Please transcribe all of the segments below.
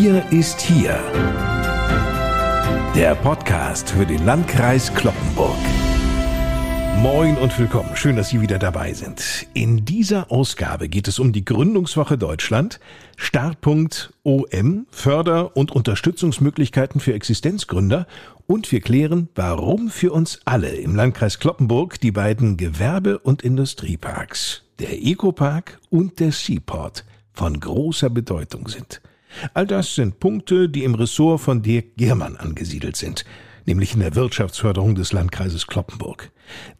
Wir ist hier. Der Podcast für den Landkreis Kloppenburg. Moin und willkommen. Schön, dass Sie wieder dabei sind. In dieser Ausgabe geht es um die Gründungswoche Deutschland, Startpunkt OM, Förder- und Unterstützungsmöglichkeiten für Existenzgründer und wir klären, warum für uns alle im Landkreis Kloppenburg die beiden Gewerbe- und Industrieparks, der Ecopark und der Seaport, von großer Bedeutung sind. All das sind Punkte, die im Ressort von Dirk Giermann angesiedelt sind, nämlich in der Wirtschaftsförderung des Landkreises Kloppenburg.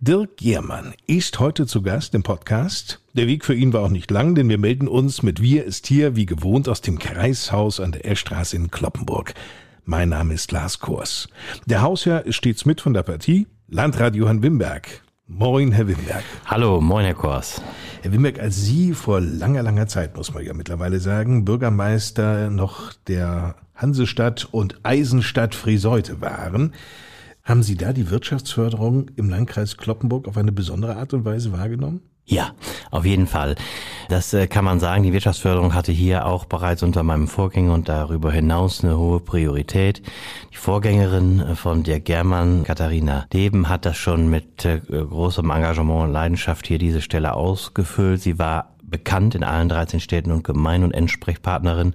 Dirk Giermann ist heute zu Gast im Podcast. Der Weg für ihn war auch nicht lang, denn wir melden uns mit Wir ist hier wie gewohnt aus dem Kreishaus an der Eschstraße in Kloppenburg. Mein Name ist Lars Kors. Der Hausherr ist stets mit von der Partie, Landrat Johann Wimberg. Moin, Herr Wimberg. Hallo, moin, Herr Kors. Herr Wimberg, als Sie vor langer, langer Zeit, muss man ja mittlerweile sagen, Bürgermeister noch der Hansestadt und Eisenstadt Friseute waren, haben Sie da die Wirtschaftsförderung im Landkreis Kloppenburg auf eine besondere Art und Weise wahrgenommen? Ja, auf jeden Fall. Das äh, kann man sagen. Die Wirtschaftsförderung hatte hier auch bereits unter meinem Vorgänger und darüber hinaus eine hohe Priorität. Die Vorgängerin äh, von der German, Katharina Deben, hat das schon mit äh, großem Engagement und Leidenschaft hier diese Stelle ausgefüllt. Sie war bekannt in allen 13 Städten und Gemeinden und Entsprechpartnerin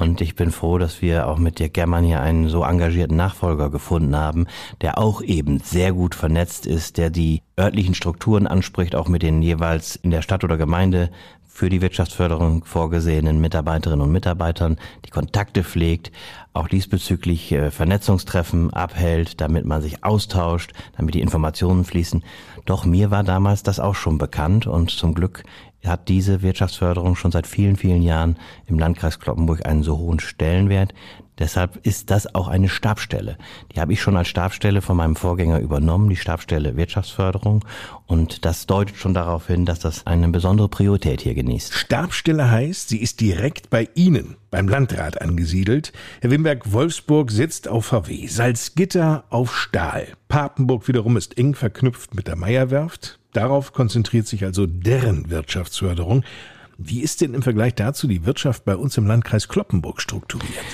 und ich bin froh, dass wir auch mit Dirk Germann hier einen so engagierten Nachfolger gefunden haben, der auch eben sehr gut vernetzt ist, der die örtlichen Strukturen anspricht, auch mit den jeweils in der Stadt oder Gemeinde für die Wirtschaftsförderung vorgesehenen Mitarbeiterinnen und Mitarbeitern, die Kontakte pflegt, auch diesbezüglich äh, Vernetzungstreffen abhält, damit man sich austauscht, damit die Informationen fließen. Doch mir war damals das auch schon bekannt und zum Glück hat diese Wirtschaftsförderung schon seit vielen, vielen Jahren im Landkreis Kloppenburg einen so hohen Stellenwert. Deshalb ist das auch eine Stabstelle. Die habe ich schon als Stabstelle von meinem Vorgänger übernommen, die Stabstelle Wirtschaftsförderung. Und das deutet schon darauf hin, dass das eine besondere Priorität hier genießt. Stabstelle heißt, sie ist direkt bei Ihnen, beim Landrat angesiedelt. Herr Wimberg, Wolfsburg sitzt auf VW, Salzgitter auf Stahl. Papenburg wiederum ist eng verknüpft mit der Meierwerft. Darauf konzentriert sich also deren Wirtschaftsförderung. Wie ist denn im Vergleich dazu die Wirtschaft bei uns im Landkreis Kloppenburg strukturiert?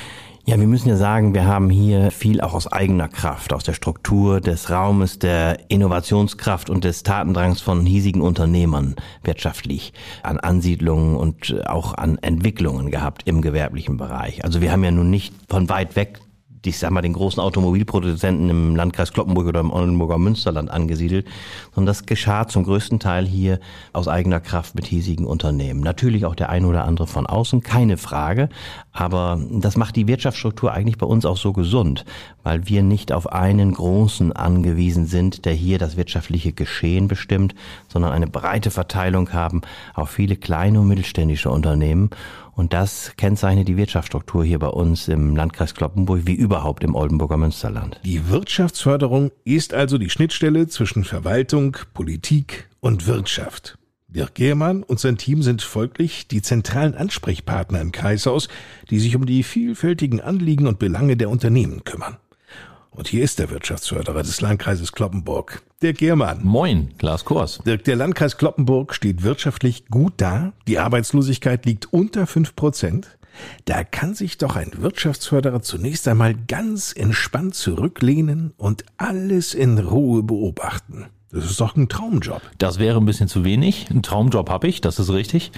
Ja, wir müssen ja sagen, wir haben hier viel auch aus eigener Kraft, aus der Struktur des Raumes, der Innovationskraft und des Tatendrangs von hiesigen Unternehmern wirtschaftlich an Ansiedlungen und auch an Entwicklungen gehabt im gewerblichen Bereich. Also wir haben ja nun nicht von weit weg ich sag mal, den großen Automobilproduzenten im Landkreis Kloppenburg oder im Oldenburger Münsterland angesiedelt, sondern das geschah zum größten Teil hier aus eigener Kraft mit hiesigen Unternehmen. Natürlich auch der ein oder andere von außen, keine Frage, aber das macht die Wirtschaftsstruktur eigentlich bei uns auch so gesund, weil wir nicht auf einen großen angewiesen sind, der hier das wirtschaftliche Geschehen bestimmt, sondern eine breite Verteilung haben auf viele kleine und mittelständische Unternehmen und das kennzeichnet die Wirtschaftsstruktur hier bei uns im Landkreis Kloppenburg wie überhaupt im Oldenburger Münsterland. Die Wirtschaftsförderung ist also die Schnittstelle zwischen Verwaltung, Politik und Wirtschaft. Dirk Gehrmann und sein Team sind folglich die zentralen Ansprechpartner im Kreishaus, die sich um die vielfältigen Anliegen und Belange der Unternehmen kümmern. Und hier ist der Wirtschaftsförderer des Landkreises Kloppenburg, Dirk Gehrmann. Moin, Klaas Kors. Dirk, der Landkreis Kloppenburg steht wirtschaftlich gut da. Die Arbeitslosigkeit liegt unter fünf Prozent. Da kann sich doch ein Wirtschaftsförderer zunächst einmal ganz entspannt zurücklehnen und alles in Ruhe beobachten. Das ist doch ein Traumjob. Das wäre ein bisschen zu wenig. Ein Traumjob habe ich, das ist richtig.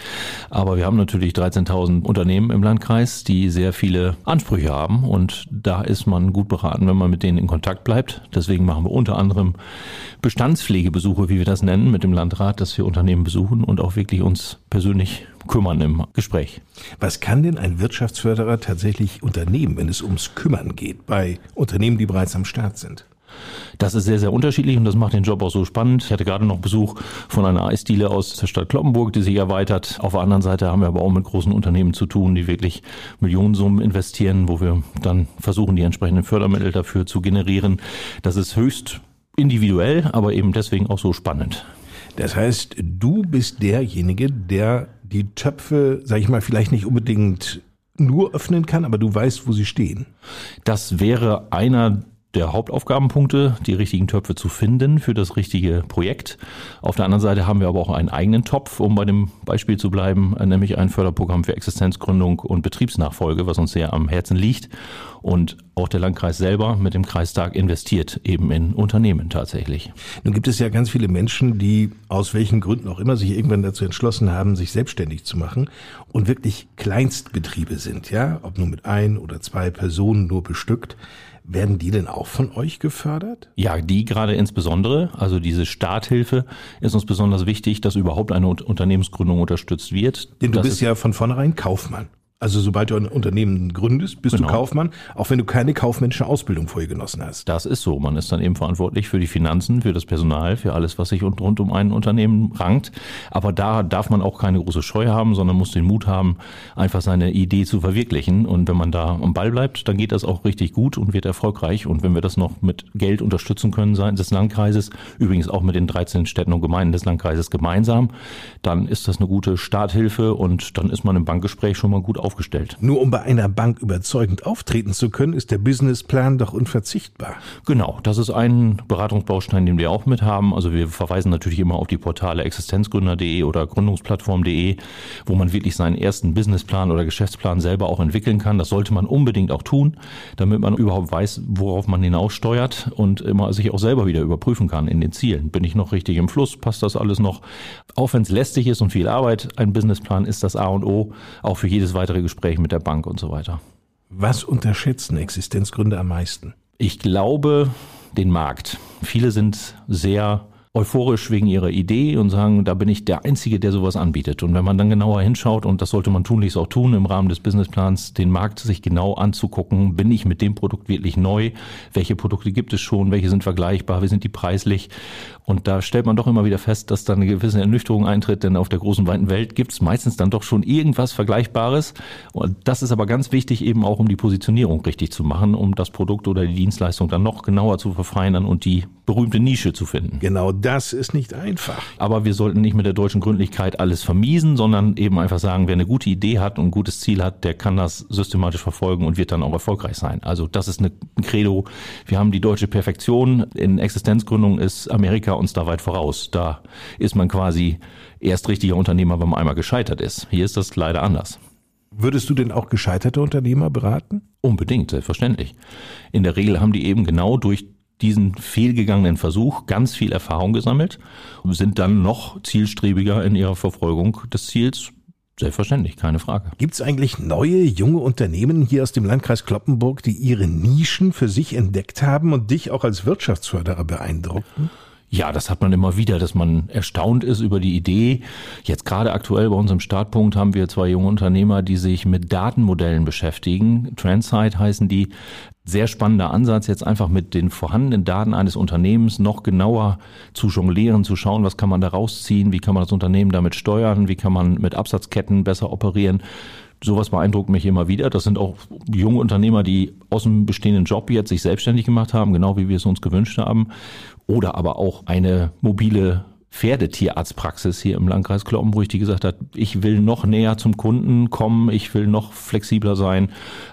Aber wir haben natürlich 13.000 Unternehmen im Landkreis, die sehr viele Ansprüche haben. Und da ist man gut beraten, wenn man mit denen in Kontakt bleibt. Deswegen machen wir unter anderem Bestandspflegebesuche, wie wir das nennen, mit dem Landrat, dass wir Unternehmen besuchen und auch wirklich uns persönlich kümmern im Gespräch. Was kann denn ein Wirtschaftsförderer tatsächlich unternehmen, wenn es ums Kümmern geht, bei Unternehmen, die bereits am Start sind? Das ist sehr, sehr unterschiedlich und das macht den Job auch so spannend. Ich hatte gerade noch Besuch von einer Eisdiele aus der Stadt Kloppenburg, die sich erweitert. Auf der anderen Seite haben wir aber auch mit großen Unternehmen zu tun, die wirklich Millionensummen investieren, wo wir dann versuchen, die entsprechenden Fördermittel dafür zu generieren. Das ist höchst individuell, aber eben deswegen auch so spannend. Das heißt, du bist derjenige, der die Töpfe, sag ich mal, vielleicht nicht unbedingt nur öffnen kann, aber du weißt, wo sie stehen. Das wäre einer der Hauptaufgabenpunkte, die richtigen Töpfe zu finden für das richtige Projekt. Auf der anderen Seite haben wir aber auch einen eigenen Topf, um bei dem Beispiel zu bleiben, nämlich ein Förderprogramm für Existenzgründung und Betriebsnachfolge, was uns sehr am Herzen liegt. Und auch der Landkreis selber mit dem Kreistag investiert eben in Unternehmen tatsächlich. Nun gibt es ja ganz viele Menschen, die aus welchen Gründen auch immer sich irgendwann dazu entschlossen haben, sich selbstständig zu machen und wirklich Kleinstbetriebe sind, ja, ob nur mit ein oder zwei Personen nur bestückt. Werden die denn auch von euch gefördert? Ja, die gerade insbesondere. Also diese Starthilfe ist uns besonders wichtig, dass überhaupt eine Unternehmensgründung unterstützt wird. Denn du das bist ja von vornherein Kaufmann. Also sobald du ein Unternehmen gründest, bist genau. du Kaufmann, auch wenn du keine kaufmännische Ausbildung vorher genossen hast. Das ist so. Man ist dann eben verantwortlich für die Finanzen, für das Personal, für alles, was sich rund um ein Unternehmen rankt. Aber da darf man auch keine große Scheu haben, sondern muss den Mut haben, einfach seine Idee zu verwirklichen. Und wenn man da am Ball bleibt, dann geht das auch richtig gut und wird erfolgreich. Und wenn wir das noch mit Geld unterstützen können seitens des Landkreises, übrigens auch mit den 13 Städten und Gemeinden des Landkreises gemeinsam, dann ist das eine gute Starthilfe und dann ist man im Bankgespräch schon mal gut aufgestellt. Nur um bei einer Bank überzeugend auftreten zu können, ist der Businessplan doch unverzichtbar. Genau, das ist ein Beratungsbaustein, den wir auch mit haben. Also wir verweisen natürlich immer auf die Portale existenzgründer.de oder gründungsplattform.de, wo man wirklich seinen ersten Businessplan oder Geschäftsplan selber auch entwickeln kann. Das sollte man unbedingt auch tun, damit man überhaupt weiß, worauf man hinaussteuert und immer sich auch selber wieder überprüfen kann in den Zielen. Bin ich noch richtig im Fluss? Passt das alles noch? Auch wenn es lästig ist und viel Arbeit, ein Businessplan ist das A und O, auch für jedes weitere weitere Gespräche mit der Bank und so weiter. Was unterschätzen Existenzgründer am meisten? Ich glaube den Markt. Viele sind sehr euphorisch wegen ihrer Idee und sagen, da bin ich der Einzige, der sowas anbietet. Und wenn man dann genauer hinschaut, und das sollte man tunlichst auch tun im Rahmen des Businessplans, den Markt sich genau anzugucken, bin ich mit dem Produkt wirklich neu? Welche Produkte gibt es schon? Welche sind vergleichbar? Wie sind die preislich? Und da stellt man doch immer wieder fest, dass da eine gewisse Ernüchterung eintritt, denn auf der großen weiten Welt gibt es meistens dann doch schon irgendwas Vergleichbares. Und das ist aber ganz wichtig, eben auch um die Positionierung richtig zu machen, um das Produkt oder die Dienstleistung dann noch genauer zu verfeinern und die berühmte Nische zu finden. Genau das ist nicht einfach. Aber wir sollten nicht mit der deutschen Gründlichkeit alles vermiesen, sondern eben einfach sagen, wer eine gute Idee hat und ein gutes Ziel hat, der kann das systematisch verfolgen und wird dann auch erfolgreich sein. Also das ist ein Credo. Wir haben die deutsche Perfektion. In Existenzgründung ist Amerika uns da weit voraus. Da ist man quasi erst richtiger Unternehmer, wenn man einmal gescheitert ist. Hier ist das leider anders. Würdest du denn auch gescheiterte Unternehmer beraten? Unbedingt, selbstverständlich. In der Regel haben die eben genau durch diesen fehlgegangenen Versuch ganz viel Erfahrung gesammelt und sind dann noch zielstrebiger in ihrer Verfolgung des Ziels. Selbstverständlich, keine Frage. Gibt es eigentlich neue, junge Unternehmen hier aus dem Landkreis Kloppenburg, die ihre Nischen für sich entdeckt haben und dich auch als Wirtschaftsförderer beeindruckten? Ja, das hat man immer wieder, dass man erstaunt ist über die Idee. Jetzt gerade aktuell bei uns im Startpunkt haben wir zwei junge Unternehmer, die sich mit Datenmodellen beschäftigen. Transight heißen die. Sehr spannender Ansatz, jetzt einfach mit den vorhandenen Daten eines Unternehmens noch genauer zu jonglieren, zu schauen, was kann man da rausziehen, wie kann man das Unternehmen damit steuern, wie kann man mit Absatzketten besser operieren. Sowas beeindruckt mich immer wieder. Das sind auch junge Unternehmer, die aus dem bestehenden Job jetzt sich selbstständig gemacht haben, genau wie wir es uns gewünscht haben. Oder aber auch eine mobile Pferdetierarztpraxis hier im Landkreis Kloppenburg, die gesagt hat, ich will noch näher zum Kunden kommen, ich will noch flexibler sein.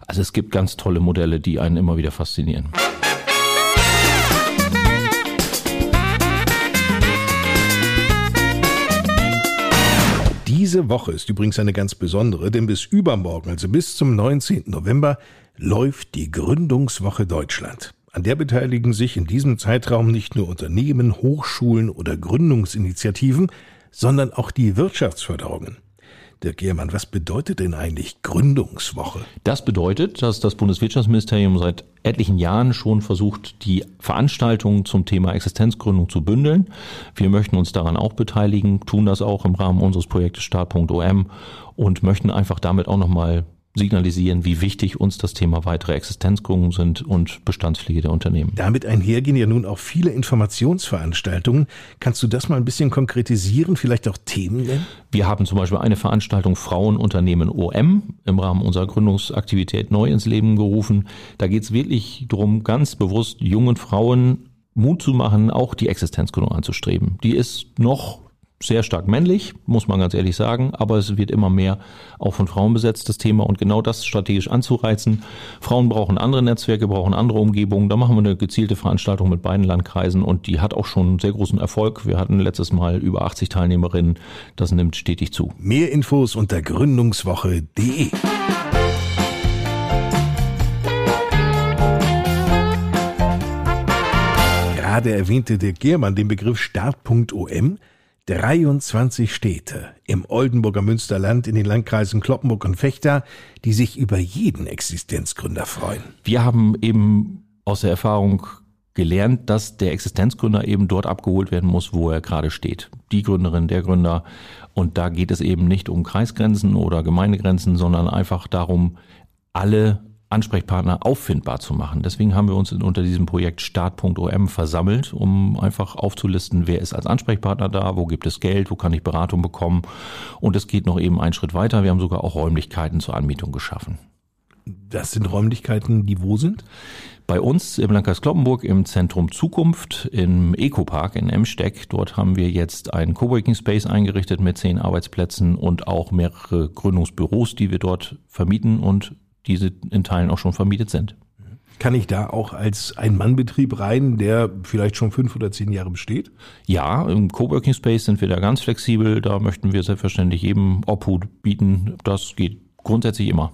Also es gibt ganz tolle Modelle, die einen immer wieder faszinieren. Diese Woche ist übrigens eine ganz besondere, denn bis übermorgen, also bis zum 19. November, läuft die Gründungswoche Deutschland. An der beteiligen sich in diesem Zeitraum nicht nur Unternehmen, Hochschulen oder Gründungsinitiativen, sondern auch die Wirtschaftsförderungen. Dirk Gehrmann, was bedeutet denn eigentlich Gründungswoche? Das bedeutet, dass das Bundeswirtschaftsministerium seit etlichen Jahren schon versucht, die Veranstaltungen zum Thema Existenzgründung zu bündeln. Wir möchten uns daran auch beteiligen, tun das auch im Rahmen unseres Projektes Start.om und möchten einfach damit auch nochmal signalisieren, wie wichtig uns das Thema weitere Existenzgründungen sind und Bestandspflege der Unternehmen. Damit einhergehen ja nun auch viele Informationsveranstaltungen. Kannst du das mal ein bisschen konkretisieren, vielleicht auch Themen nennen? Wir haben zum Beispiel eine Veranstaltung Frauenunternehmen OM im Rahmen unserer Gründungsaktivität neu ins Leben gerufen. Da geht es wirklich darum, ganz bewusst jungen Frauen Mut zu machen, auch die Existenzgründung anzustreben. Die ist noch sehr stark männlich, muss man ganz ehrlich sagen, aber es wird immer mehr auch von Frauen besetzt, das Thema. Und genau das strategisch anzureizen. Frauen brauchen andere Netzwerke, brauchen andere Umgebungen. Da machen wir eine gezielte Veranstaltung mit beiden Landkreisen und die hat auch schon sehr großen Erfolg. Wir hatten letztes Mal über 80 Teilnehmerinnen. Das nimmt stetig zu. Mehr Infos unter gründungswoche.de. Gerade erwähnte der Germann den Begriff Start.om 23 Städte im Oldenburger Münsterland in den Landkreisen Kloppenburg und Fechter, die sich über jeden Existenzgründer freuen. Wir haben eben aus der Erfahrung gelernt, dass der Existenzgründer eben dort abgeholt werden muss, wo er gerade steht. Die Gründerin, der Gründer. Und da geht es eben nicht um Kreisgrenzen oder Gemeindegrenzen, sondern einfach darum, alle Ansprechpartner auffindbar zu machen. Deswegen haben wir uns unter diesem Projekt Start.om versammelt, um einfach aufzulisten, wer ist als Ansprechpartner da, wo gibt es Geld, wo kann ich Beratung bekommen. Und es geht noch eben einen Schritt weiter. Wir haben sogar auch Räumlichkeiten zur Anmietung geschaffen. Das sind Räumlichkeiten, die wo sind? Bei uns im Landkreis Kloppenburg im Zentrum Zukunft im Ecopark in Emsteck. Dort haben wir jetzt einen Coworking Space eingerichtet mit zehn Arbeitsplätzen und auch mehrere Gründungsbüros, die wir dort vermieten und diese in Teilen auch schon vermietet sind. Kann ich da auch als Ein-Mann-Betrieb rein, der vielleicht schon fünf oder zehn Jahre besteht? Ja, im Coworking Space sind wir da ganz flexibel. Da möchten wir selbstverständlich jedem Obhut bieten. Das geht grundsätzlich immer.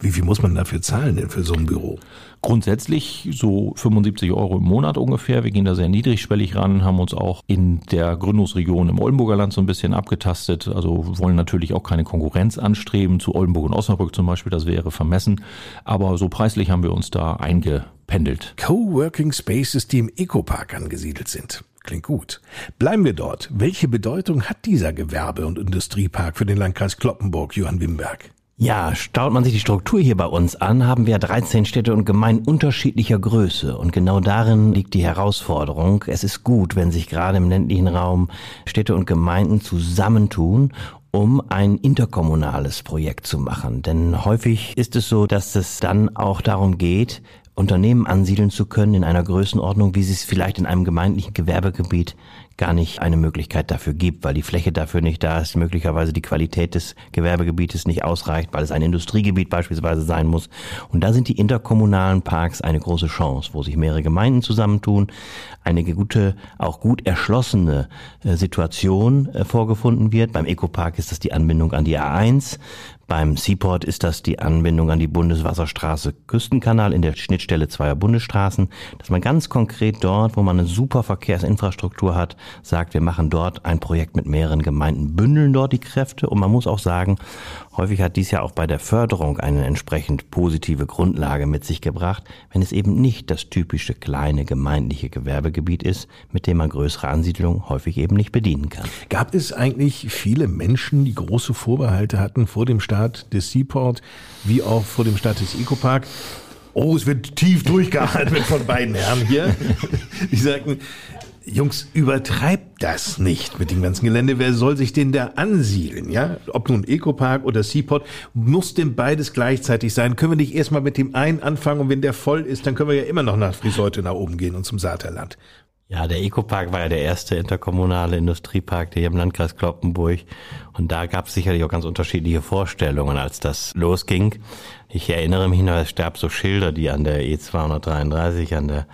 Wie viel muss man dafür zahlen denn für so ein Büro? Grundsätzlich so 75 Euro im Monat ungefähr. Wir gehen da sehr niedrigschwellig ran, haben uns auch in der Gründungsregion im Oldenburger Land so ein bisschen abgetastet. Also wollen natürlich auch keine Konkurrenz anstreben zu Oldenburg und Osnabrück zum Beispiel. Das wäre vermessen. Aber so preislich haben wir uns da eingependelt. Coworking Spaces, die im Ecopark angesiedelt sind. Klingt gut. Bleiben wir dort. Welche Bedeutung hat dieser Gewerbe- und Industriepark für den Landkreis Kloppenburg, Johann Wimberg? Ja, staut man sich die Struktur hier bei uns an, haben wir 13 Städte und Gemeinden unterschiedlicher Größe. Und genau darin liegt die Herausforderung. Es ist gut, wenn sich gerade im ländlichen Raum Städte und Gemeinden zusammentun um ein interkommunales Projekt zu machen. Denn häufig ist es so, dass es dann auch darum geht, Unternehmen ansiedeln zu können in einer Größenordnung, wie es vielleicht in einem gemeindlichen Gewerbegebiet gar nicht eine Möglichkeit dafür gibt, weil die Fläche dafür nicht da ist, möglicherweise die Qualität des Gewerbegebietes nicht ausreicht, weil es ein Industriegebiet beispielsweise sein muss. Und da sind die interkommunalen Parks eine große Chance, wo sich mehrere Gemeinden zusammentun, eine gute, auch gut erschlossene äh, Situation äh, vorgefunden wird. Beim Ecopark ist das die Anbindung an die A1. Beim Seaport ist das die Anbindung an die Bundeswasserstraße Küstenkanal in der Schnittstelle zweier Bundesstraßen, dass man ganz konkret dort, wo man eine super Verkehrsinfrastruktur hat, sagt, wir machen dort ein Projekt mit mehreren Gemeinden, bündeln dort die Kräfte und man muss auch sagen, häufig hat dies ja auch bei der Förderung eine entsprechend positive Grundlage mit sich gebracht, wenn es eben nicht das typische kleine gemeindliche Gewerbegebiet ist, mit dem man größere Ansiedlungen häufig eben nicht bedienen kann. Gab es eigentlich viele Menschen, die große Vorbehalte hatten vor dem Start Start des Seaport wie auch vor dem Start des Ecopark. Oh, es wird tief durchgeatmet von beiden Herren hier. Die sagten, Jungs, übertreibt das nicht mit dem ganzen Gelände. Wer soll sich denn da ansiedeln? Ja, ob nun Ecopark oder Seaport, muss denn beides gleichzeitig sein? Können wir nicht erstmal mit dem einen anfangen und wenn der voll ist, dann können wir ja immer noch nach Friseute nach oben gehen und zum Saterland. Ja, der Ecopark war ja der erste interkommunale Industriepark hier im Landkreis Kloppenburg. Und da gab es sicherlich auch ganz unterschiedliche Vorstellungen, als das losging. Ich erinnere mich noch, es gab so Schilder, die an der E233, an der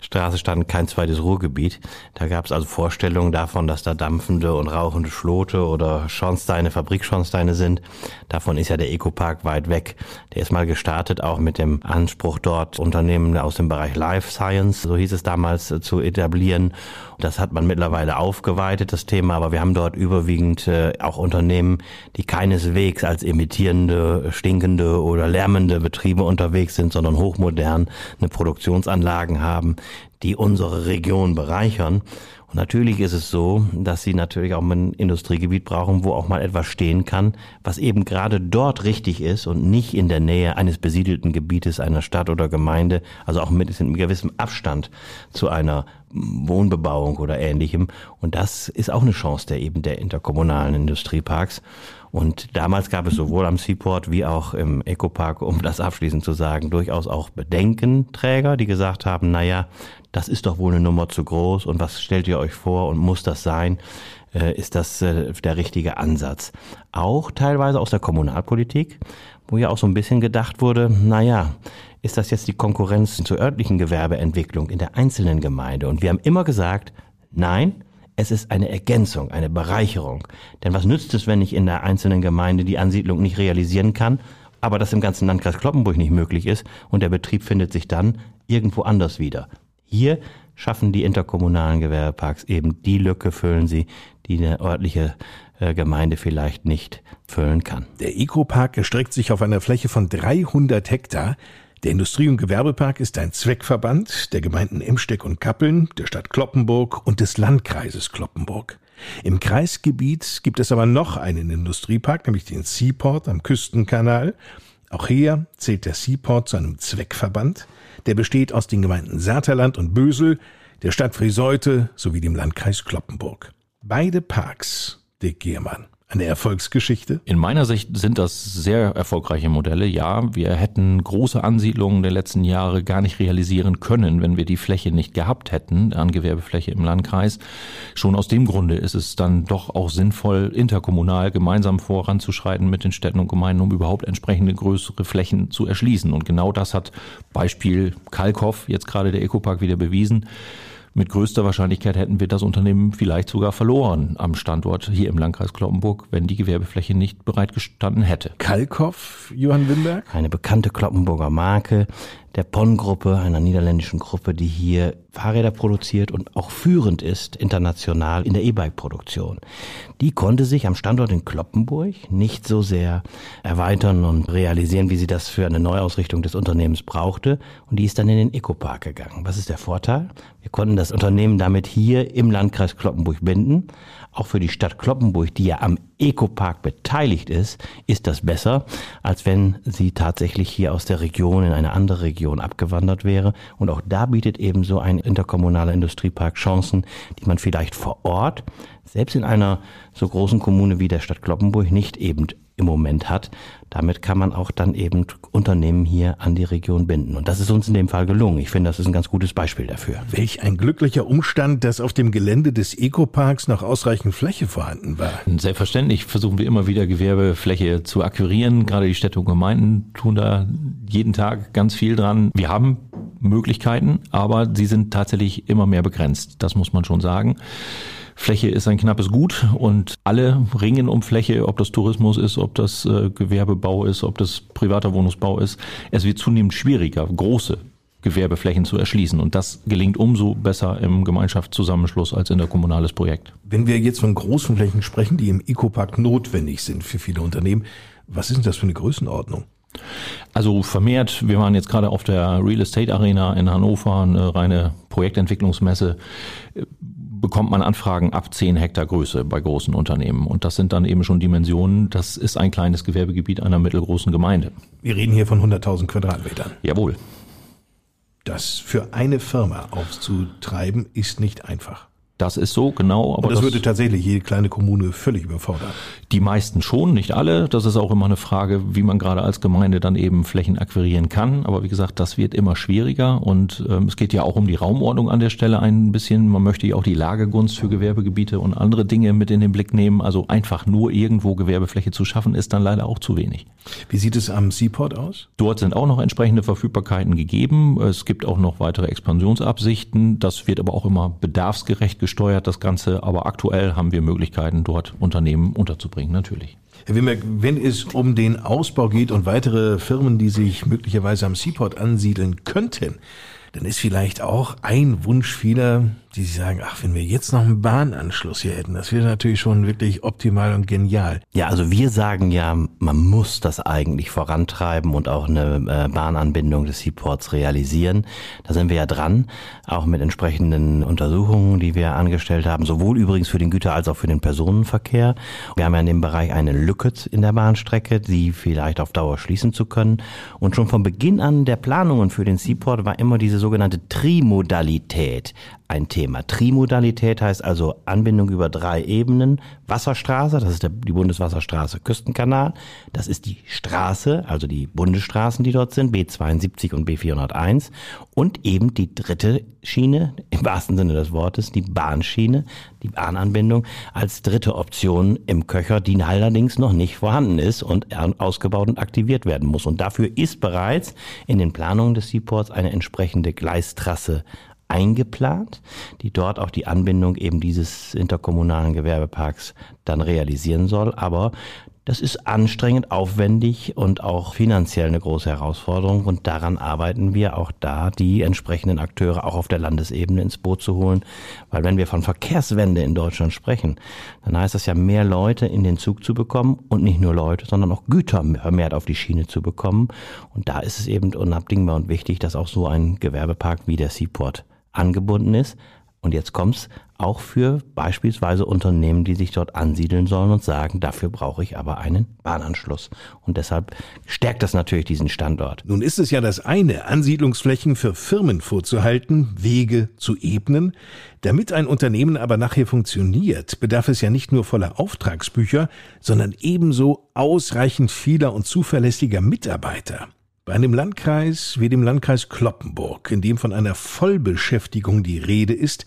Straße standen, kein zweites Ruhrgebiet. Da gab es also Vorstellungen davon, dass da dampfende und rauchende Schlote oder Schornsteine, Fabrikschornsteine sind. Davon ist ja der Ecopark weit weg. Der ist mal gestartet, auch mit dem Anspruch dort Unternehmen aus dem Bereich Life Science, so hieß es damals, zu etablieren. Das hat man mittlerweile aufgeweitet, das Thema, aber wir haben dort überwiegend äh, auch Unternehmen, die keineswegs als imitierende, stinkende oder lärmende Betriebe unterwegs sind, sondern hochmodern eine Produktionsanlagen haben, die unsere Region bereichern. Und natürlich ist es so, dass sie natürlich auch ein Industriegebiet brauchen, wo auch mal etwas stehen kann, was eben gerade dort richtig ist und nicht in der Nähe eines besiedelten Gebietes einer Stadt oder Gemeinde, also auch mit einem gewissen Abstand zu einer Wohnbebauung oder ähnlichem. Und das ist auch eine Chance der eben der interkommunalen Industrieparks. Und damals gab es sowohl am Seaport wie auch im Ecopark, um das abschließend zu sagen, durchaus auch Bedenkenträger, die gesagt haben, naja, das ist doch wohl eine Nummer zu groß und was stellt ihr euch vor und muss das sein? äh, ist das äh, der richtige Ansatz. Auch teilweise aus der Kommunalpolitik, wo ja auch so ein bisschen gedacht wurde, naja, ist das jetzt die Konkurrenz zur örtlichen Gewerbeentwicklung in der einzelnen Gemeinde? Und wir haben immer gesagt, nein, es ist eine Ergänzung, eine Bereicherung. Denn was nützt es, wenn ich in der einzelnen Gemeinde die Ansiedlung nicht realisieren kann, aber das im ganzen Landkreis Kloppenburg nicht möglich ist und der Betrieb findet sich dann irgendwo anders wieder. Hier schaffen die interkommunalen Gewerbeparks eben die Lücke, füllen sie, die eine örtliche äh, Gemeinde vielleicht nicht füllen kann. Der Ecopark erstreckt sich auf einer Fläche von 300 Hektar. Der Industrie- und Gewerbepark ist ein Zweckverband der Gemeinden Emsteck und Kappeln, der Stadt Kloppenburg und des Landkreises Kloppenburg. Im Kreisgebiet gibt es aber noch einen Industriepark, nämlich den Seaport am Küstenkanal. Auch hier zählt der Seaport zu einem Zweckverband. Der besteht aus den Gemeinden Saterland und Bösel, der Stadt Friseute sowie dem Landkreis Kloppenburg. Beide Parks, Dick Giermann, eine Erfolgsgeschichte? In meiner Sicht sind das sehr erfolgreiche Modelle. Ja, wir hätten große Ansiedlungen der letzten Jahre gar nicht realisieren können, wenn wir die Fläche nicht gehabt hätten an Gewerbefläche im Landkreis. Schon aus dem Grunde ist es dann doch auch sinnvoll, interkommunal gemeinsam voranzuschreiten mit den Städten und Gemeinden, um überhaupt entsprechende größere Flächen zu erschließen. Und genau das hat Beispiel Kalkhoff, jetzt gerade der Ecopark wieder bewiesen mit größter Wahrscheinlichkeit hätten wir das Unternehmen vielleicht sogar verloren am Standort hier im Landkreis Kloppenburg, wenn die Gewerbefläche nicht bereitgestanden hätte. Kalkhoff, Johann Wimberg? Eine bekannte Kloppenburger Marke, der PON-Gruppe, einer niederländischen Gruppe, die hier Fahrräder produziert und auch führend ist international in der E-Bike-Produktion. Die konnte sich am Standort in Kloppenburg nicht so sehr erweitern und realisieren, wie sie das für eine Neuausrichtung des Unternehmens brauchte. Und die ist dann in den Ecopark gegangen. Was ist der Vorteil? Wir konnten das Unternehmen damit hier im Landkreis Kloppenburg binden. Auch für die Stadt Kloppenburg, die ja am Ecopark beteiligt ist, ist das besser, als wenn sie tatsächlich hier aus der Region in eine andere Region abgewandert wäre. Und auch da bietet eben so ein interkommunaler Industriepark Chancen, die man vielleicht vor Ort, selbst in einer so großen Kommune wie der Stadt Kloppenburg, nicht eben im Moment hat. Damit kann man auch dann eben Unternehmen hier an die Region binden. Und das ist uns in dem Fall gelungen. Ich finde, das ist ein ganz gutes Beispiel dafür. Welch ein glücklicher Umstand, dass auf dem Gelände des Ecoparks noch ausreichend Fläche vorhanden war. Selbstverständlich versuchen wir immer wieder Gewerbefläche zu akquirieren. Gerade die Städte und Gemeinden tun da jeden Tag ganz viel dran. Wir haben Möglichkeiten, aber sie sind tatsächlich immer mehr begrenzt. Das muss man schon sagen. Fläche ist ein knappes Gut und alle ringen um Fläche, ob das Tourismus ist, ob das äh, Gewerbebau ist, ob das privater Wohnungsbau ist. Es wird zunehmend schwieriger, große Gewerbeflächen zu erschließen. Und das gelingt umso besser im Gemeinschaftszusammenschluss als in der kommunales Projekt. Wenn wir jetzt von großen Flächen sprechen, die im Ecopark notwendig sind für viele Unternehmen, was ist denn das für eine Größenordnung? Also vermehrt, wir waren jetzt gerade auf der Real Estate Arena in Hannover, eine reine Projektentwicklungsmesse bekommt man Anfragen ab 10 Hektar Größe bei großen Unternehmen. Und das sind dann eben schon Dimensionen, das ist ein kleines Gewerbegebiet einer mittelgroßen Gemeinde. Wir reden hier von 100.000 Quadratmetern. Jawohl. Das für eine Firma aufzutreiben ist nicht einfach. Das ist so, genau. Aber Und das, das würde tatsächlich jede kleine Kommune völlig überfordern. Die meisten schon, nicht alle. Das ist auch immer eine Frage, wie man gerade als Gemeinde dann eben Flächen akquirieren kann. Aber wie gesagt, das wird immer schwieriger. Und ähm, es geht ja auch um die Raumordnung an der Stelle ein bisschen. Man möchte ja auch die Lagegunst für Gewerbegebiete und andere Dinge mit in den Blick nehmen. Also einfach nur irgendwo Gewerbefläche zu schaffen, ist dann leider auch zu wenig. Wie sieht es am Seaport aus? Dort sind auch noch entsprechende Verfügbarkeiten gegeben. Es gibt auch noch weitere Expansionsabsichten. Das wird aber auch immer bedarfsgerecht gesteuert, das Ganze. Aber aktuell haben wir Möglichkeiten, dort Unternehmen unterzubringen, natürlich. Herr Wimmerk, wenn es um den Ausbau geht und weitere Firmen, die sich möglicherweise am Seaport ansiedeln könnten, dann ist vielleicht auch ein Wunsch vieler, die sagen, ach, wenn wir jetzt noch einen Bahnanschluss hier hätten, das wäre natürlich schon wirklich optimal und genial. Ja, also wir sagen ja, man muss das eigentlich vorantreiben und auch eine äh, Bahnanbindung des Seaports realisieren. Da sind wir ja dran, auch mit entsprechenden Untersuchungen, die wir angestellt haben, sowohl übrigens für den Güter- als auch für den Personenverkehr. Wir haben ja in dem Bereich eine Lücke in der Bahnstrecke, die vielleicht auf Dauer schließen zu können. Und schon von Beginn an der Planungen für den Seaport war immer diese sogenannte Trimodalität ein Thema. Trimodalität heißt also Anbindung über drei Ebenen. Wasserstraße, das ist der, die Bundeswasserstraße Küstenkanal. Das ist die Straße, also die Bundesstraßen, die dort sind, B72 und B401. Und eben die dritte Schiene, im wahrsten Sinne des Wortes, die Bahnschiene, die Bahnanbindung als dritte Option im Köcher, die allerdings noch nicht vorhanden ist und ausgebaut und aktiviert werden muss. Und dafür ist bereits in den Planungen des Seaports eine entsprechende Gleistrasse eingeplant, die dort auch die Anbindung eben dieses interkommunalen Gewerbeparks dann realisieren soll. Aber das ist anstrengend, aufwendig und auch finanziell eine große Herausforderung. Und daran arbeiten wir auch da, die entsprechenden Akteure auch auf der Landesebene ins Boot zu holen. Weil wenn wir von Verkehrswende in Deutschland sprechen, dann heißt das ja mehr Leute in den Zug zu bekommen und nicht nur Leute, sondern auch Güter vermehrt auf die Schiene zu bekommen. Und da ist es eben unabdingbar und wichtig, dass auch so ein Gewerbepark wie der Seaport angebunden ist. Und jetzt kommt's auch für beispielsweise Unternehmen, die sich dort ansiedeln sollen und sagen, dafür brauche ich aber einen Bahnanschluss. Und deshalb stärkt das natürlich diesen Standort. Nun ist es ja das eine, Ansiedlungsflächen für Firmen vorzuhalten, Wege zu ebnen. Damit ein Unternehmen aber nachher funktioniert, bedarf es ja nicht nur voller Auftragsbücher, sondern ebenso ausreichend vieler und zuverlässiger Mitarbeiter. Bei einem Landkreis wie dem Landkreis Kloppenburg, in dem von einer Vollbeschäftigung die Rede ist,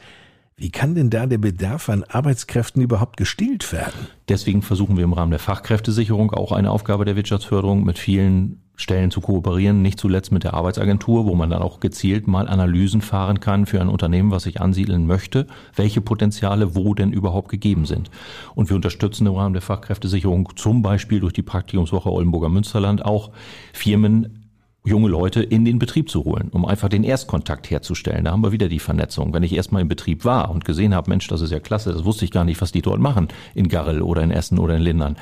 wie kann denn da der Bedarf an Arbeitskräften überhaupt gestillt werden? Deswegen versuchen wir im Rahmen der Fachkräftesicherung auch eine Aufgabe der Wirtschaftsförderung mit vielen Stellen zu kooperieren, nicht zuletzt mit der Arbeitsagentur, wo man dann auch gezielt mal Analysen fahren kann für ein Unternehmen, was sich ansiedeln möchte, welche Potenziale wo denn überhaupt gegeben sind. Und wir unterstützen im Rahmen der Fachkräftesicherung zum Beispiel durch die Praktikumswoche Oldenburger Münsterland auch Firmen junge Leute in den Betrieb zu holen, um einfach den Erstkontakt herzustellen. Da haben wir wieder die Vernetzung. Wenn ich erstmal im Betrieb war und gesehen habe, Mensch, das ist ja klasse, das wusste ich gar nicht, was die dort machen in Garrel oder in Essen oder in Lindern,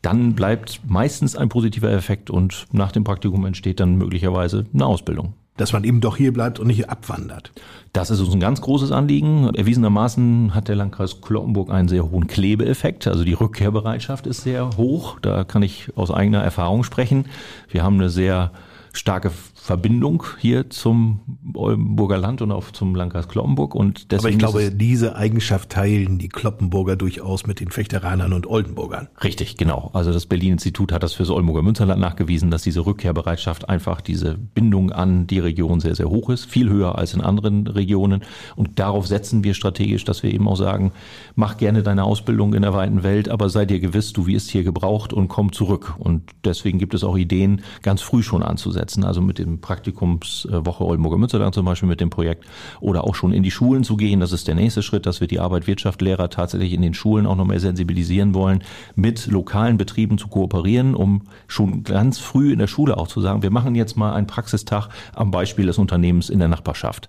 dann bleibt meistens ein positiver Effekt und nach dem Praktikum entsteht dann möglicherweise eine Ausbildung. Dass man eben doch hier bleibt und nicht abwandert. Das ist uns ein ganz großes Anliegen. Erwiesenermaßen hat der Landkreis Kloppenburg einen sehr hohen Klebeeffekt. Also die Rückkehrbereitschaft ist sehr hoch. Da kann ich aus eigener Erfahrung sprechen. Wir haben eine sehr starke Verbindung hier zum Oldenburger Land und auch zum Landkreis Kloppenburg. Und deswegen Aber ich glaube, diese Eigenschaft teilen die Kloppenburger durchaus mit den Fechteranern und Oldenburgern. Richtig, genau. Also das Berlin-Institut hat das für das Oldenburger Münsterland nachgewiesen, dass diese Rückkehrbereitschaft einfach diese Bindung an die Region sehr, sehr hoch ist, viel höher als in anderen Regionen. Und darauf setzen wir strategisch, dass wir eben auch sagen, mach gerne deine Ausbildung in der weiten Welt, aber sei dir gewiss, du wirst hier gebraucht und komm zurück. Und deswegen gibt es auch Ideen, ganz früh schon anzusetzen, also mit dem Praktikumswoche Oldenburger Münsterland zum Beispiel mit dem Projekt oder auch schon in die Schulen zu gehen. Das ist der nächste Schritt, dass wir die Arbeit Wirtschaft Lehrer tatsächlich in den Schulen auch noch mehr sensibilisieren wollen, mit lokalen Betrieben zu kooperieren, um schon ganz früh in der Schule auch zu sagen, wir machen jetzt mal einen Praxistag am Beispiel des Unternehmens in der Nachbarschaft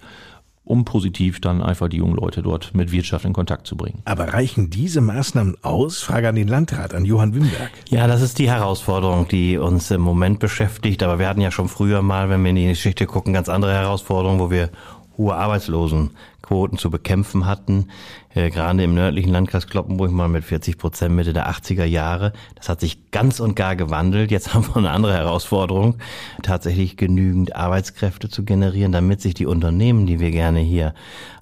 um positiv dann einfach die jungen Leute dort mit Wirtschaft in Kontakt zu bringen. Aber reichen diese Maßnahmen aus? Frage an den Landrat, an Johann Wimberg. Ja, das ist die Herausforderung, die uns im Moment beschäftigt. Aber wir hatten ja schon früher mal, wenn wir in die Geschichte gucken, ganz andere Herausforderungen, wo wir hohe Arbeitslosenquoten zu bekämpfen hatten. Äh, gerade im nördlichen Landkreis Kloppenburg mal mit 40 Prozent Mitte der 80er Jahre. Das hat sich ganz und gar gewandelt. Jetzt haben wir eine andere Herausforderung, tatsächlich genügend Arbeitskräfte zu generieren, damit sich die Unternehmen, die wir gerne hier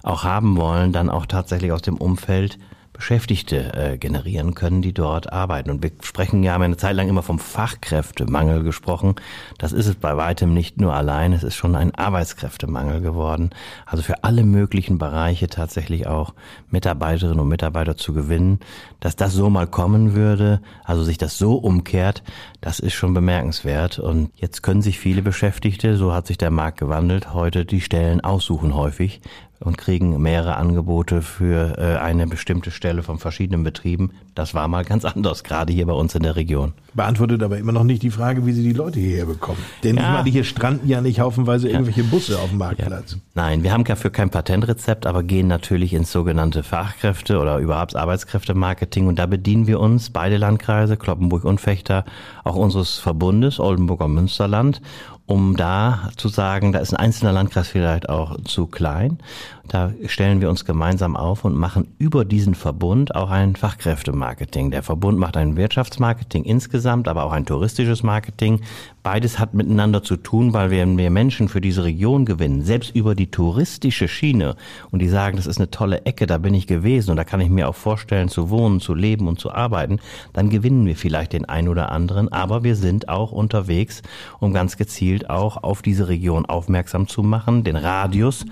auch haben wollen, dann auch tatsächlich aus dem Umfeld Beschäftigte äh, generieren können, die dort arbeiten. Und wir sprechen ja, haben eine Zeit lang immer vom Fachkräftemangel gesprochen. Das ist es bei weitem nicht nur allein, es ist schon ein Arbeitskräftemangel geworden. Also für alle möglichen Bereiche tatsächlich auch Mitarbeiterinnen und Mitarbeiter zu gewinnen. Dass das so mal kommen würde, also sich das so umkehrt, das ist schon bemerkenswert. Und jetzt können sich viele Beschäftigte, so hat sich der Markt gewandelt, heute die Stellen aussuchen häufig, und kriegen mehrere Angebote für äh, eine bestimmte Stelle von verschiedenen Betrieben. Das war mal ganz anders, gerade hier bei uns in der Region. Beantwortet aber immer noch nicht die Frage, wie Sie die Leute hierher bekommen. Denn ja. ich meine, hier stranden ja nicht haufenweise ja. irgendwelche Busse auf dem Marktplatz. Ja. Nein, wir haben dafür kein Patentrezept, aber gehen natürlich ins sogenannte Fachkräfte- oder überhaupt Arbeitskräftemarketing. Und da bedienen wir uns, beide Landkreise, Kloppenburg und Fechter, auch unseres Verbundes, Oldenburger Münsterland um da zu sagen, da ist ein einzelner Landkreis vielleicht auch zu klein. Da stellen wir uns gemeinsam auf und machen über diesen Verbund auch ein Fachkräftemarketing. Der Verbund macht ein Wirtschaftsmarketing insgesamt, aber auch ein touristisches Marketing. Beides hat miteinander zu tun, weil wir mehr Menschen für diese Region gewinnen, selbst über die touristische Schiene. Und die sagen, das ist eine tolle Ecke, da bin ich gewesen und da kann ich mir auch vorstellen zu wohnen, zu leben und zu arbeiten. Dann gewinnen wir vielleicht den einen oder anderen, aber wir sind auch unterwegs, um ganz gezielt auch auf diese Region aufmerksam zu machen, den Radius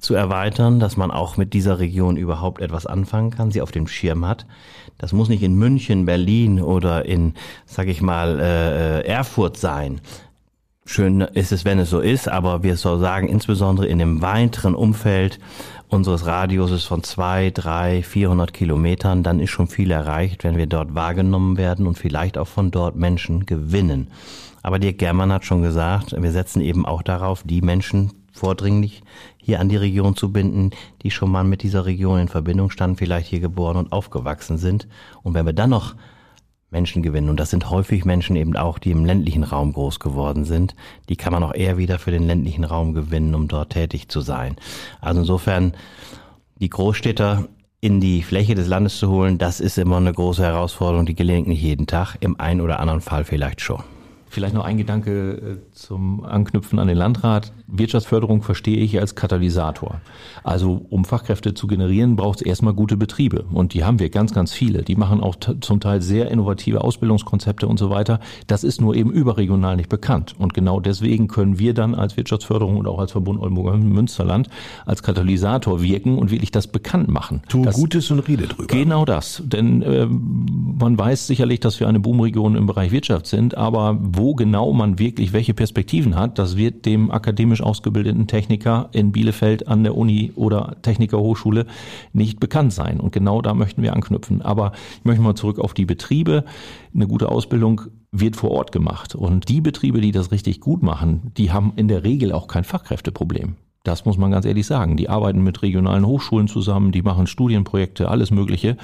zu erweitern, dass man auch mit dieser Region überhaupt etwas anfangen kann, sie auf dem Schirm hat. Das muss nicht in München, Berlin oder in, sag ich mal, äh, Erfurt sein. Schön ist es, wenn es so ist, aber wir soll sagen, insbesondere in dem weiteren Umfeld unseres Radiuses von zwei, drei, vierhundert Kilometern, dann ist schon viel erreicht, wenn wir dort wahrgenommen werden und vielleicht auch von dort Menschen gewinnen. Aber Dirk Germann hat schon gesagt, wir setzen eben auch darauf, die Menschen vordringlich hier an die Region zu binden, die schon mal mit dieser Region in Verbindung standen, vielleicht hier geboren und aufgewachsen sind. Und wenn wir dann noch Menschen gewinnen, und das sind häufig Menschen eben auch, die im ländlichen Raum groß geworden sind, die kann man auch eher wieder für den ländlichen Raum gewinnen, um dort tätig zu sein. Also insofern, die Großstädter in die Fläche des Landes zu holen, das ist immer eine große Herausforderung, die gelingt nicht jeden Tag, im einen oder anderen Fall vielleicht schon. Vielleicht noch ein Gedanke äh, zum Anknüpfen an den Landrat. Wirtschaftsförderung verstehe ich als Katalysator. Also um Fachkräfte zu generieren, braucht es erstmal gute Betriebe. Und die haben wir ganz, ganz viele. Die machen auch zum Teil sehr innovative Ausbildungskonzepte und so weiter. Das ist nur eben überregional nicht bekannt. Und genau deswegen können wir dann als Wirtschaftsförderung und auch als Verbund Oldenburger Münsterland als Katalysator wirken und wirklich das bekannt machen. Tu das, Gutes und rede drüber. Genau das. Denn äh, man weiß sicherlich, dass wir eine Boomregion im Bereich Wirtschaft sind, aber wo wo genau man wirklich welche Perspektiven hat, das wird dem akademisch ausgebildeten Techniker in Bielefeld an der Uni oder Technikerhochschule nicht bekannt sein. Und genau da möchten wir anknüpfen. Aber ich möchte mal zurück auf die Betriebe. Eine gute Ausbildung wird vor Ort gemacht. Und die Betriebe, die das richtig gut machen, die haben in der Regel auch kein Fachkräfteproblem. Das muss man ganz ehrlich sagen. Die arbeiten mit regionalen Hochschulen zusammen, die machen Studienprojekte, alles Mögliche.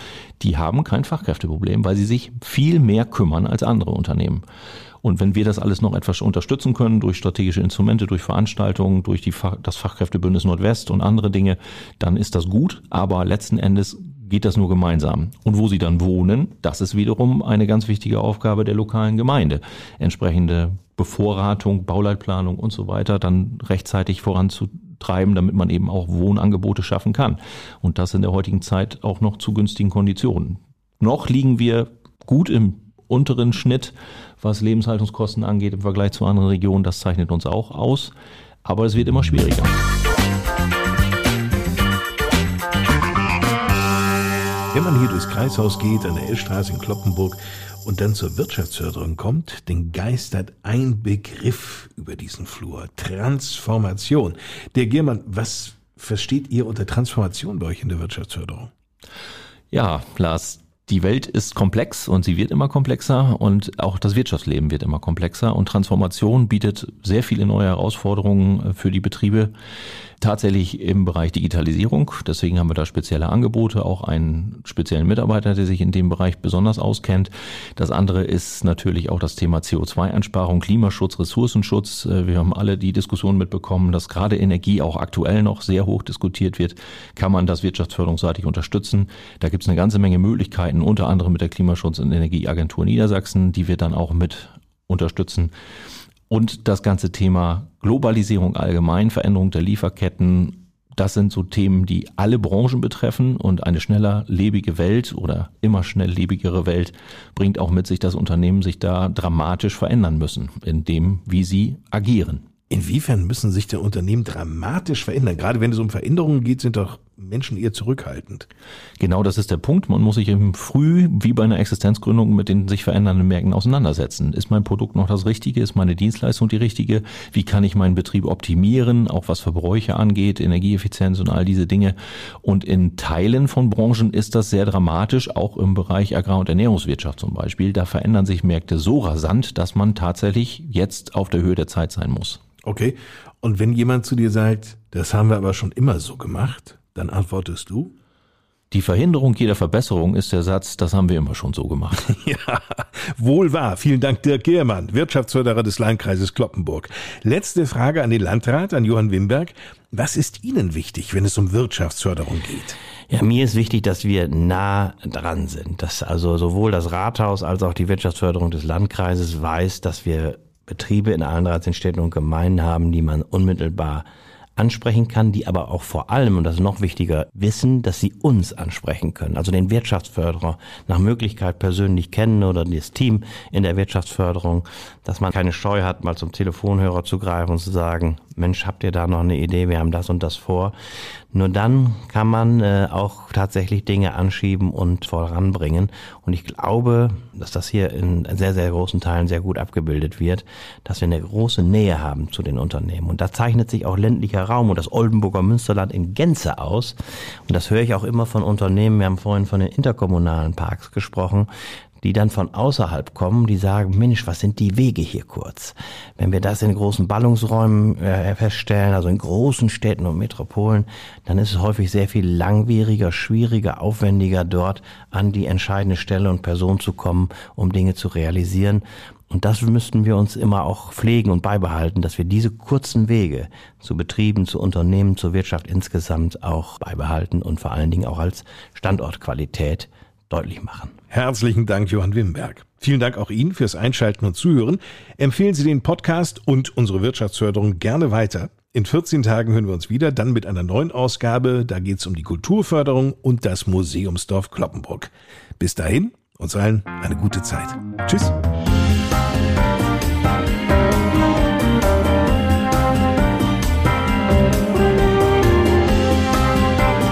Die haben kein Fachkräfteproblem, weil sie sich viel mehr kümmern als andere Unternehmen. Und wenn wir das alles noch etwas unterstützen können durch strategische Instrumente, durch Veranstaltungen, durch die, das Fachkräftebündnis Nordwest und andere Dinge, dann ist das gut. Aber letzten Endes geht das nur gemeinsam. Und wo sie dann wohnen, das ist wiederum eine ganz wichtige Aufgabe der lokalen Gemeinde. Entsprechende Bevorratung, Bauleitplanung und so weiter dann rechtzeitig voranzutreiben, damit man eben auch Wohnangebote schaffen kann. Und das in der heutigen Zeit auch noch zu günstigen Konditionen. Noch liegen wir gut im unteren Schnitt, was Lebenshaltungskosten angeht im Vergleich zu anderen Regionen. Das zeichnet uns auch aus. Aber es wird immer schwieriger. Wenn man hier durchs Kreishaus geht, an der Elstraße in Kloppenburg und dann zur Wirtschaftsförderung kommt, dann geistert ein Begriff über diesen Flur. Transformation. Der Giermann, was versteht ihr unter Transformation bei euch in der Wirtschaftsförderung? Ja, Lars, die Welt ist komplex und sie wird immer komplexer und auch das Wirtschaftsleben wird immer komplexer und Transformation bietet sehr viele neue Herausforderungen für die Betriebe tatsächlich im Bereich Digitalisierung. Deswegen haben wir da spezielle Angebote, auch einen speziellen Mitarbeiter, der sich in dem Bereich besonders auskennt. Das andere ist natürlich auch das Thema CO2-Einsparung, Klimaschutz, Ressourcenschutz. Äh, wir haben alle die Diskussion mitbekommen, dass gerade Energie auch aktuell noch sehr hoch diskutiert wird. Kann man das wirtschaftsförderungsseitig unterstützen? Da gibt es eine ganze Menge Möglichkeiten, unter anderem mit der Klimaschutz- und Energieagentur Niedersachsen, die wir dann auch mit unterstützen und das ganze Thema Globalisierung allgemein, Veränderung der Lieferketten, das sind so Themen, die alle Branchen betreffen und eine schneller lebige Welt oder immer schnell lebigere Welt bringt auch mit sich, dass Unternehmen sich da dramatisch verändern müssen in dem, wie sie agieren. Inwiefern müssen sich der Unternehmen dramatisch verändern? Gerade wenn es um Veränderungen geht, sind doch Menschen eher zurückhaltend. Genau, das ist der Punkt. Man muss sich eben früh, wie bei einer Existenzgründung, mit den sich verändernden Märkten auseinandersetzen. Ist mein Produkt noch das Richtige? Ist meine Dienstleistung die richtige? Wie kann ich meinen Betrieb optimieren? Auch was Verbräuche angeht, Energieeffizienz und all diese Dinge. Und in Teilen von Branchen ist das sehr dramatisch, auch im Bereich Agrar- und Ernährungswirtschaft zum Beispiel. Da verändern sich Märkte so rasant, dass man tatsächlich jetzt auf der Höhe der Zeit sein muss. Okay. Und wenn jemand zu dir sagt, das haben wir aber schon immer so gemacht, dann antwortest du? Die Verhinderung jeder Verbesserung ist der Satz, das haben wir immer schon so gemacht. Ja, wohl wahr. Vielen Dank, Dirk Gehrmann, Wirtschaftsförderer des Landkreises Kloppenburg. Letzte Frage an den Landrat, an Johann Wimberg. Was ist Ihnen wichtig, wenn es um Wirtschaftsförderung geht? Ja, mir ist wichtig, dass wir nah dran sind, dass also sowohl das Rathaus als auch die Wirtschaftsförderung des Landkreises weiß, dass wir Betriebe in allen 13 Städten und Gemeinden haben, die man unmittelbar ansprechen kann, die aber auch vor allem, und das ist noch wichtiger, wissen, dass sie uns ansprechen können. Also den Wirtschaftsförderer nach Möglichkeit persönlich kennen oder das Team in der Wirtschaftsförderung, dass man keine Scheu hat, mal zum Telefonhörer zu greifen und zu sagen, Mensch, habt ihr da noch eine Idee, wir haben das und das vor. Nur dann kann man äh, auch tatsächlich Dinge anschieben und voranbringen. Und ich glaube, dass das hier in sehr, sehr großen Teilen sehr gut abgebildet wird, dass wir eine große Nähe haben zu den Unternehmen. Und da zeichnet sich auch ländlicher Raum und das Oldenburger Münsterland in Gänze aus. Und das höre ich auch immer von Unternehmen. Wir haben vorhin von den interkommunalen Parks gesprochen die dann von außerhalb kommen, die sagen, Mensch, was sind die Wege hier kurz? Wenn wir das in großen Ballungsräumen äh, feststellen, also in großen Städten und Metropolen, dann ist es häufig sehr viel langwieriger, schwieriger, aufwendiger, dort an die entscheidende Stelle und Person zu kommen, um Dinge zu realisieren. Und das müssten wir uns immer auch pflegen und beibehalten, dass wir diese kurzen Wege zu Betrieben, zu Unternehmen, zur Wirtschaft insgesamt auch beibehalten und vor allen Dingen auch als Standortqualität deutlich machen. Herzlichen Dank, Johann Wimberg. Vielen Dank auch Ihnen fürs Einschalten und Zuhören. Empfehlen Sie den Podcast und unsere Wirtschaftsförderung gerne weiter. In 14 Tagen hören wir uns wieder, dann mit einer neuen Ausgabe. Da geht es um die Kulturförderung und das Museumsdorf Kloppenburg. Bis dahin, uns allen eine gute Zeit. Tschüss.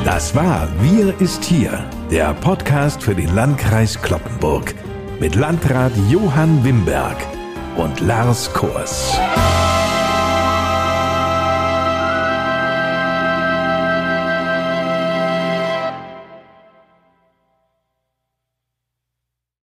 Das war Wir ist hier, der Podcast für den Landkreis Kloppenburg mit Landrat Johann Wimberg und Lars Kors.